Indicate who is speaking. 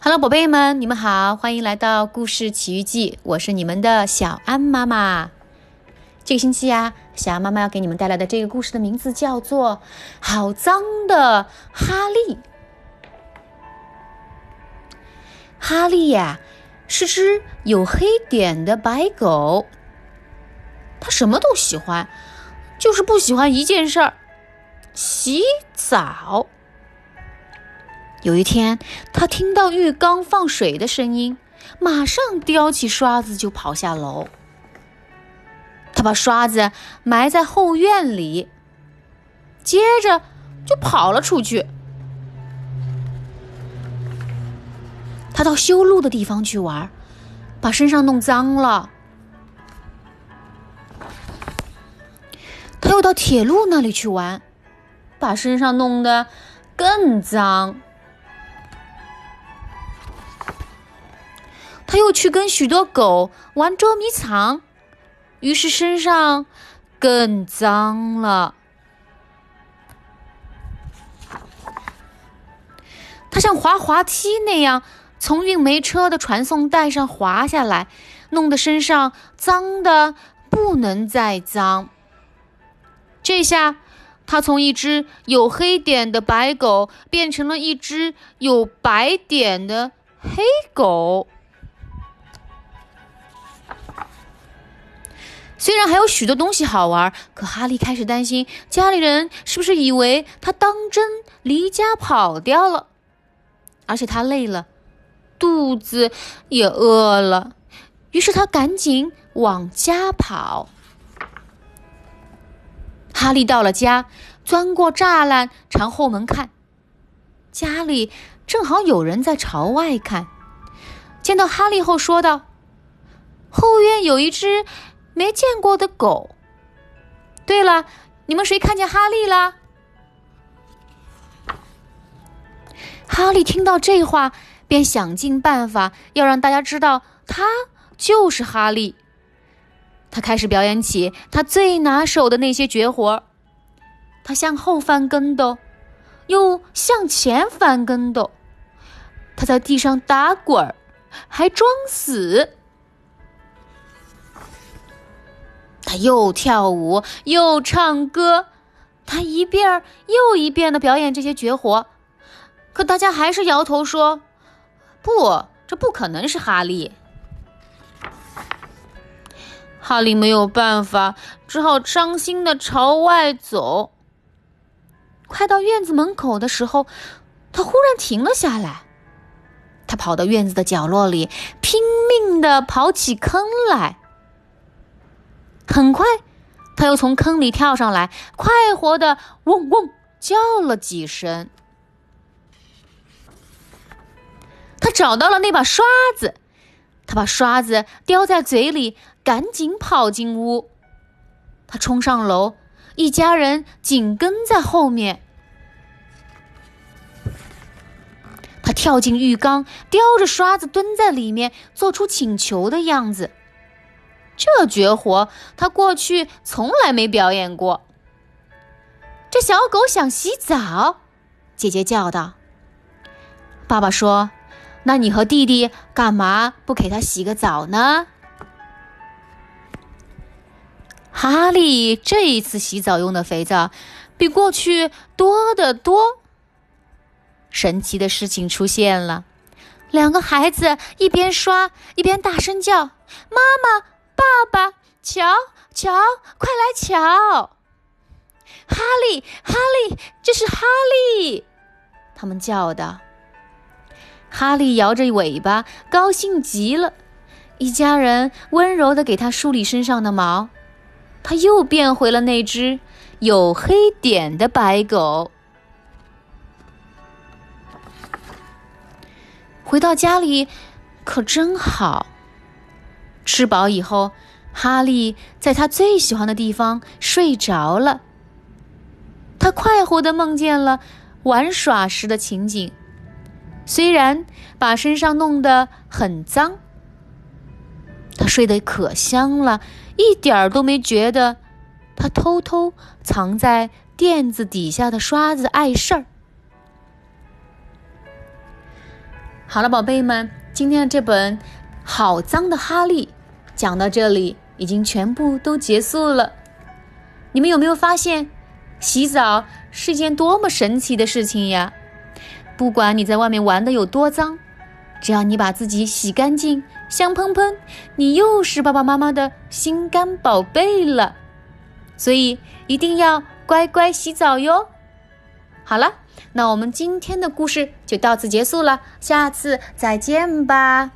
Speaker 1: Hello，宝贝们，你们好，欢迎来到故事奇遇记，我是你们的小安妈妈。这个星期呀，小安妈妈要给你们带来的这个故事的名字叫做《好脏的哈利》。哈利呀，是只有黑点的白狗，它什么都喜欢，就是不喜欢一件事儿——洗澡。有一天，他听到浴缸放水的声音，马上叼起刷子就跑下楼。他把刷子埋在后院里，接着就跑了出去。他到修路的地方去玩，把身上弄脏了。他又到铁路那里去玩，把身上弄得更脏。他又去跟许多狗玩捉迷藏，于是身上更脏了。他像滑滑梯那样从运煤车的传送带上滑下来，弄得身上脏的不能再脏。这下，他从一只有黑点的白狗变成了一只有白点的黑狗。虽然还有许多东西好玩，可哈利开始担心家里人是不是以为他当真离家跑掉了。而且他累了，肚子也饿了，于是他赶紧往家跑。哈利到了家，钻过栅栏，朝后门看，家里正好有人在朝外看。见到哈利后，说道：“后院有一只。”没见过的狗。对了，你们谁看见哈利了？哈利听到这话，便想尽办法要让大家知道他就是哈利。他开始表演起他最拿手的那些绝活他向后翻跟斗，又向前翻跟斗。他在地上打滚儿，还装死。他又跳舞又唱歌，他一遍又一遍的表演这些绝活，可大家还是摇头说：“不，这不可能是哈利。”哈利没有办法，只好伤心的朝外走。快到院子门口的时候，他忽然停了下来。他跑到院子的角落里，拼命的刨起坑来。很快，他又从坑里跳上来，快活的嗡嗡叫了几声。他找到了那把刷子，他把刷子叼在嘴里，赶紧跑进屋。他冲上楼，一家人紧跟在后面。他跳进浴缸，叼着刷子蹲在里面，做出请求的样子。这绝活，他过去从来没表演过。这小狗想洗澡，姐姐叫道。爸爸说：“那你和弟弟干嘛不给它洗个澡呢？”哈利这一次洗澡用的肥皂比过去多得多。神奇的事情出现了，两个孩子一边刷一边大声叫：“妈妈！”爸爸，瞧瞧，快来瞧！哈利，哈利，这是哈利！他们叫的。哈利摇着尾巴，高兴极了。一家人温柔的给他梳理身上的毛，他又变回了那只有黑点的白狗。回到家里，可真好。吃饱以后，哈利在他最喜欢的地方睡着了。他快活的梦见了玩耍时的情景，虽然把身上弄得很脏，他睡得可香了，一点儿都没觉得他偷偷藏在垫子底下的刷子碍事儿。好了，宝贝们，今天的这本《好脏的哈利》讲到这里，已经全部都结束了。你们有没有发现，洗澡是一件多么神奇的事情呀？不管你在外面玩的有多脏，只要你把自己洗干净、香喷喷，你又是爸爸妈妈的心肝宝贝了。所以一定要乖乖洗澡哟。好了，那我们今天的故事就到此结束了，下次再见吧。